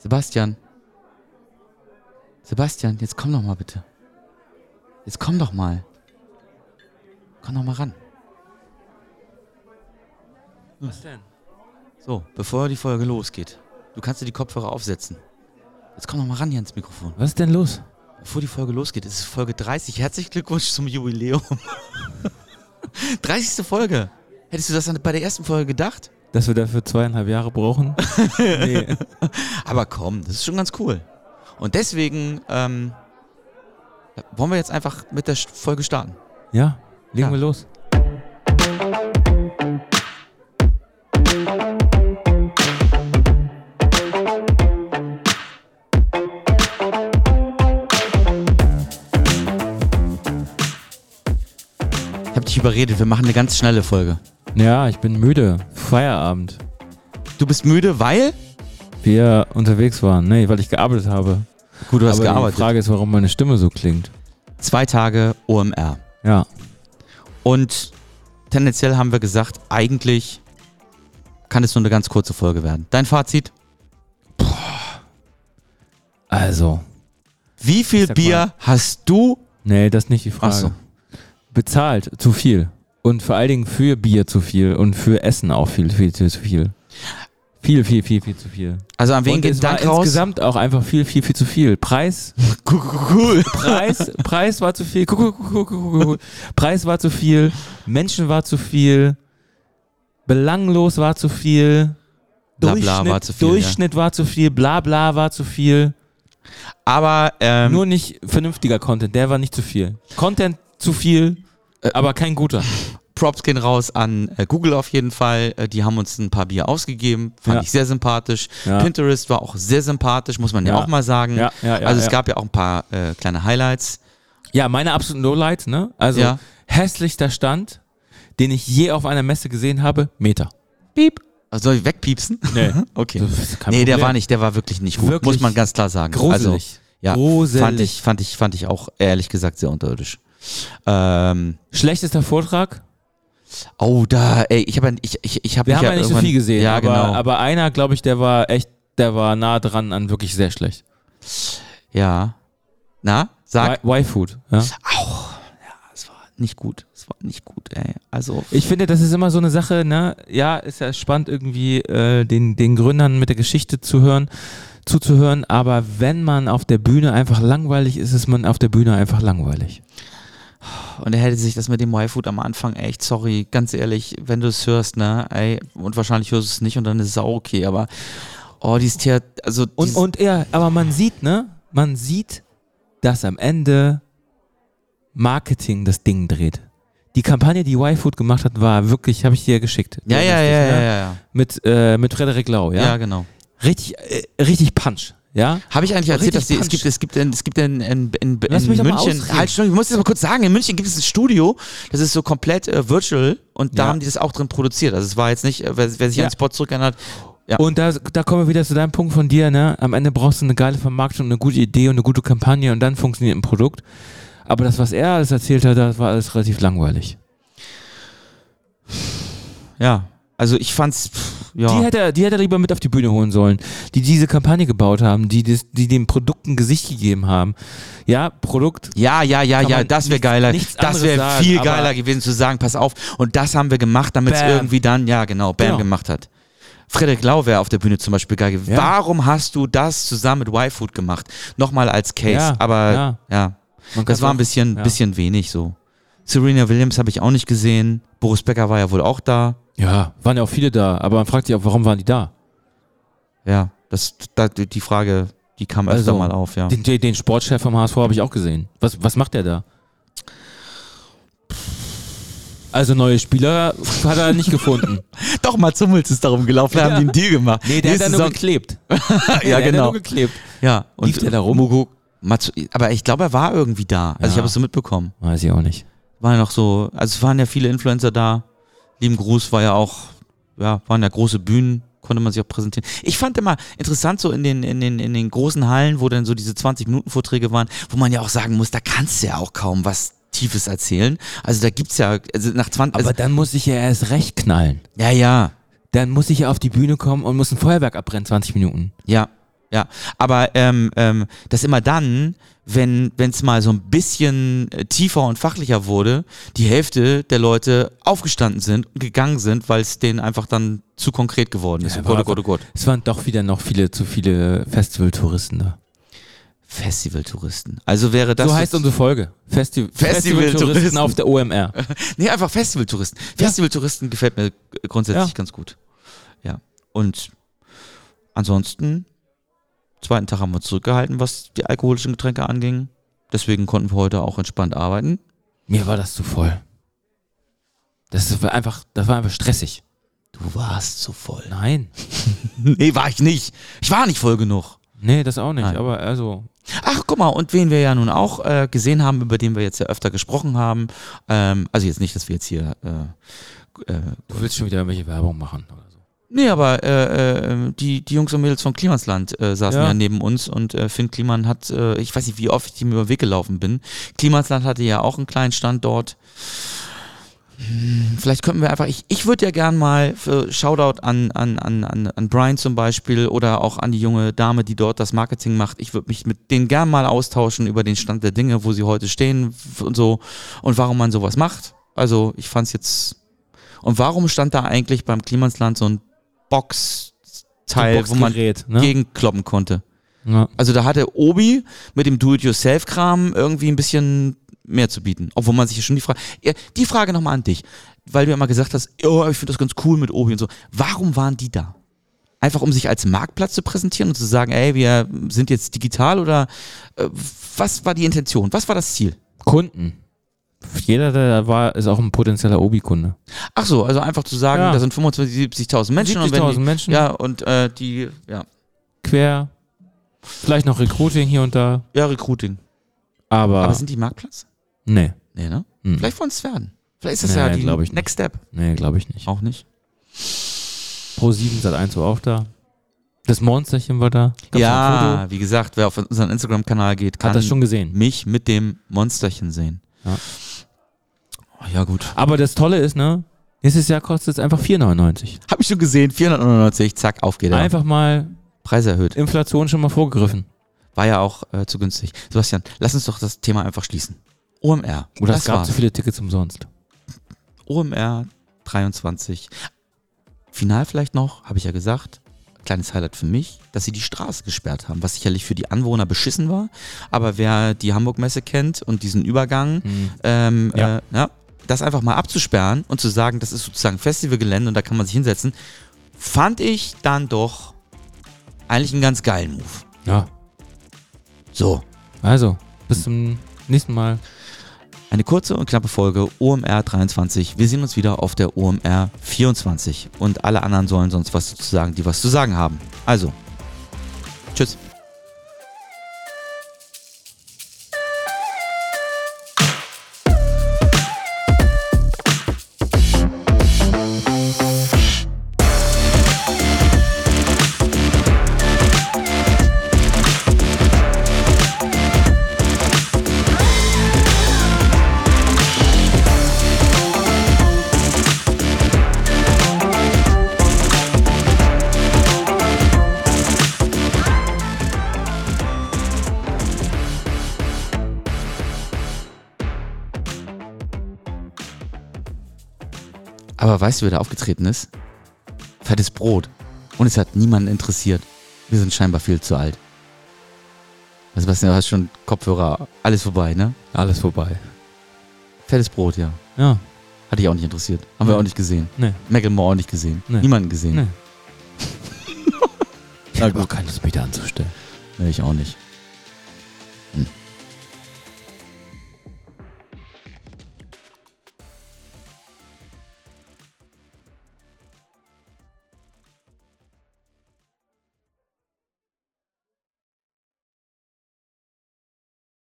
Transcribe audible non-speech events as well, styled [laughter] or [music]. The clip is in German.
Sebastian. Sebastian, jetzt komm doch mal bitte. Jetzt komm doch mal. Komm doch mal ran. Was denn? So, bevor die Folge losgeht. Du kannst dir die Kopfhörer aufsetzen. Jetzt komm doch mal ran hier ins Mikrofon. Was ist denn los? Bevor die Folge losgeht, es ist Folge 30. Herzlichen Glückwunsch zum Jubiläum. [laughs] 30. Folge. Hättest du das bei der ersten Folge gedacht? Dass wir dafür zweieinhalb Jahre brauchen? [laughs] nee. Aber komm, das ist schon ganz cool. Und deswegen ähm, wollen wir jetzt einfach mit der Folge starten. Ja, legen Ja. wir los. Ich habe dich überredet, wir machen eine ganz schnelle Folge. Ja, ich bin müde. Feierabend. Du bist müde, weil? Wir unterwegs waren. Nee, weil ich gearbeitet habe. Gut, du hast Aber gearbeitet. die Frage ist, warum meine Stimme so klingt. Zwei Tage OMR. Ja. Und tendenziell haben wir gesagt, eigentlich kann es nur eine ganz kurze Folge werden. Dein Fazit? Also. Wie viel Bier mal- hast du? Nee, das ist nicht die Frage. Ach so. Bezahlt zu viel. Und vor allen Dingen für Bier zu viel und für Essen auch viel, viel, viel zu viel. Viel, viel, viel, viel zu viel. Also an wen geht es war Dank raus? insgesamt auch einfach viel, viel, viel zu viel. Preis, Cool. Preis, Preis war zu viel. Guck, guck, guck, guck. Preis war zu viel. Menschen war zu viel. Belanglos war zu viel. Bla, bla Durchschnitt, war zu viel, Durchschnitt war zu viel. Bla bla war zu viel. Aber ähm, Nur nicht vernünftiger Content. Der war nicht zu viel. Content zu viel, Äh, aber kein guter. Props gehen raus an äh, Google auf jeden Fall. Äh, die haben uns ein paar Bier ausgegeben. Fand Ja. ich sehr sympathisch. Ja. Pinterest war auch sehr sympathisch, muss man ja, Ja. auch mal sagen. Ja, ja, ja, also es gab ja auch ein paar äh, kleine Highlights. Ja, meine absoluten Lowlights, ne? Also Ja. hässlichster Stand, den ich je auf einer Messe gesehen habe, Meter. Piep. Also soll ich wegpiepsen? Nee. [laughs] Okay. Nee, der war nicht, der war wirklich nicht gut, Wirklich muss man ganz klar sagen. Also, Gruselig. ja, Gruselig. fand ich, fand ich, fand ich auch ehrlich gesagt sehr unterirdisch. Ähm, Schlechtester Vortrag? oh, da, ey, ich habe, ich, ich, ich habe Wir haben ja nicht so viel gesehen, Ja, aber, genau. aber einer, glaube ich, der war echt, der war nah dran an wirklich sehr schlecht. ja. Na, sag. Y-Food, ja. Auch. Ja, es war nicht gut. Es war nicht gut, ey. Also. Ich finde, das ist immer so eine Sache, ne? Ja, ist ja spannend irgendwie äh, den, den Gründern mit der Geschichte zu hören, zuzuhören, aber wenn man auf der Bühne einfach langweilig ist, ist man auf der Bühne einfach langweilig. Und er hätte sich das mit dem Y-Food am Anfang echt, sorry, ganz ehrlich, wenn du es hörst, ne, ey, und wahrscheinlich hörst du es nicht und dann ist es auch okay, aber oh, dieses Theater, also Und, und ja, aber man sieht, ne? Man sieht, dass am Ende Marketing das Ding dreht. Die Kampagne, die Y-Food gemacht hat, war wirklich, habe ich dir geschickt. ja, ja, ja, Richtig, ja, ne? ja, ja, Mit, äh, mit Frederik Lau, ja, ja. genau. Richtig, äh, richtig Punch, ja. Habe ich eigentlich erzählt, dass die, es gibt, es gibt, in, es gibt in, in, in, in München, halt, ich muss das mal kurz sagen, in München gibt es ein Studio, das ist so komplett äh, virtual und da Ja. haben die das auch drin produziert. Also es war jetzt nicht, äh, wer, wer sich Ja. an den Spot zurückerinnert, Ja. Und da, da kommen wir wieder zu deinem Punkt von dir, ne? Am Ende brauchst du eine geile Vermarktung, eine gute Idee und eine gute Kampagne und dann funktioniert ein Produkt. Aber das, was er alles erzählt hat, das war alles relativ langweilig. ja, also ich fand's, pff, ja. Die, hätte er, die hätte er lieber mit auf die Bühne holen sollen, die diese Kampagne gebaut haben, die, das, die dem Produkt ein Gesicht gegeben haben. Ja, Produkt. Ja, ja, ja, ja, das wäre geiler. Das wäre viel geiler gewesen zu sagen, pass auf. Und das haben wir gemacht, damit es irgendwie dann, ja genau, Bam Genau. gemacht hat. Frederik Lau wäre auf der Bühne zum Beispiel geil gewesen. Ja. Warum hast du das zusammen mit Y-Food gemacht? Nochmal als Case. Ja, Aber ja. ja, das war ein bisschen, bisschen wenig so. Serena Williams habe ich auch nicht gesehen. Boris Becker war ja wohl auch da. Ja, waren ja auch viele da, aber man fragt sich auch, warum waren die da? Ja, das, da, die Frage, die kam öfter Also, mal auf, ja. Den, den Sportchef vom HSV habe ich auch gesehen. Was, was macht der da? Also neue Spieler hat er nicht gefunden. [laughs] Doch, Mats Hummels ist darum gelaufen, da Ja. haben die einen Deal gemacht. Nee, der hat Nächste da nur Saison- geklebt. [laughs] ja, der hat genau. nur geklebt. Ja, und Lief der da rum? Mugo, Matsu, aber ich glaube, er war irgendwie da. Also Ja. ich habe es so mitbekommen. Weiß ich auch nicht. War ja noch so, also es waren ja viele Influencer da. Lieben Gruß war ja auch, ja, waren ja große Bühnen, konnte man sich auch präsentieren. Ich fand immer interessant so in den, in den, in den großen Hallen, wo dann so diese 20-Minuten-Vorträge waren, wo man ja auch sagen muss, da kannst du ja auch kaum was Tiefes erzählen. Also da gibt's ja, also nach 20, Aber also, dann muss ich ja erst recht knallen. ja, ja, Dann muss ich ja auf die Bühne kommen und muss ein Feuerwerk abbrennen, 20 Minuten. ja. Ja, aber ähm, ähm, das immer dann, wenn es mal so ein bisschen äh, tiefer und fachlicher wurde, die Hälfte der Leute aufgestanden sind und gegangen sind, weil es denen einfach dann zu konkret geworden ist. Ja, oh Gott, oh Gott, oh Gott. Es waren doch wieder noch viele, zu viele Festivaltouristen da. Festivaltouristen. Also wäre das. so heißt unsere Folge. Festi Festivaltouristen. Festivaltouristen auf der OMR. [laughs] Nee, einfach Festivaltouristen. Festivaltouristen gefällt mir grundsätzlich Ja. ganz gut. Ja. Und ansonsten, zweiten Tag haben wir uns zurückgehalten, was die alkoholischen Getränke anging. Deswegen konnten wir heute auch entspannt arbeiten. Mir war das zu voll. Das war einfach, das war einfach stressig. Du warst zu voll. Nein. [laughs] Nee, war ich nicht. Ich war nicht voll genug. Nee, das auch nicht. Nein. Aber also, Ach, guck mal, und wen wir ja nun auch äh, gesehen haben, über den wir jetzt ja öfter gesprochen haben. Ähm, also jetzt nicht, dass wir jetzt hier. Äh, äh, du willst schon wieder irgendwelche Werbung machen oder so. Nee, aber äh, äh, die, die Jungs und Mädels von Klimansland äh, saßen ja. Ja. neben uns und äh, Finn Kliman hat, äh, ich weiß nicht, wie oft ich ihm über den Weg gelaufen bin. Klimansland hatte ja auch einen kleinen Standort. Hm, Vielleicht könnten wir einfach, ich, ich würde ja gern mal für Shoutout an, an, an, an, an Brian zum Beispiel oder auch an die junge Dame, die dort das Marketing macht. Ich würde mich mit denen gern mal austauschen über den Stand der Dinge, wo sie heute stehen und so und warum man sowas macht. Also ich fand es jetzt. Und warum stand da eigentlich beim Klimansland so ein Boxteil, wo man ne? gegenkloppen konnte? ja. Also da hatte Obi mit dem Do-it-yourself-Kram irgendwie ein bisschen mehr zu bieten. Obwohl man sich ja schon die Frage, Ja, die Frage nochmal an dich, weil du immer gesagt hast, oh, ich finde das ganz cool mit Obi und so. Warum waren die da? Einfach um sich als Marktplatz zu präsentieren und zu sagen, ey, wir sind jetzt digital oder äh, was war die Intention? Was war das Ziel? Kunden. Jeder, der da war, ist auch ein potenzieller Obi-Kunde. Ach so, also einfach zu sagen, Ja. da sind 25.000, 70.000 Menschen und wenn 70.000 die, Menschen. ja und äh, die ja, Quer. Vielleicht noch Recruiting hier und da. ja Recruiting. Aber, Aber sind die Marktplatz? nee. Nee, ne? Hm. Vielleicht wollen es werden. Vielleicht ist das Nee, ja die nicht. Next Step. Nee, glaube ich nicht. Auch nicht. Pro 7 seit 1 war auch da. Das Monsterchen war da. Gab's ja, wie gesagt, wer auf unseren Instagram-Kanal geht, kann Hat das schon gesehen. mich mit dem Monsterchen sehen. Ja. Oh, ja, gut. Aber das Tolle ist, ne? Nächstes Jahr kostet es einfach 4,99. Hab ich schon gesehen, 499, zack, auf geht er. Einfach mal Preis erhöht. Inflation schon mal vorgegriffen. War ja auch äh, zu günstig. Sebastian, lass uns doch das Thema einfach schließen. OMR. Oder das es gab war's. zu viele Tickets umsonst. OMR 23. Final vielleicht noch, habe ich ja gesagt. Kleines Highlight für mich, dass sie die Straße gesperrt haben, was sicherlich für die Anwohner beschissen war. Aber wer die Hamburg-Messe kennt und diesen Übergang, ähm, Ja. Äh, ja, das einfach mal abzusperren und zu sagen, das ist sozusagen Festivalgelände und da kann man sich hinsetzen, fand ich dann doch eigentlich einen ganz geilen Move. Ja. So, Also, bis zum nächsten Mal. eine kurze und knappe Folge OMR 23. Wir sehen uns wieder auf der OMR 24 und alle anderen sollen sonst was zu sagen, die was zu sagen haben. Also, tschüss. Aber weißt du, wer da aufgetreten ist? Fettes Brot. Und es hat niemanden interessiert. Wir sind scheinbar viel zu alt. Also was, du hast schon Kopfhörer, alles vorbei, ne? Alles vorbei. Fettes Brot, ja. Ja. Hat dich auch nicht interessiert. Haben wir Nee. auch nicht gesehen. Nee. Macklemore auch nicht gesehen. Nee. Niemanden gesehen. Nee. [laughs] Ich habe auch keine Lust, mich da anzustellen. Nee, ich auch nicht. Hm.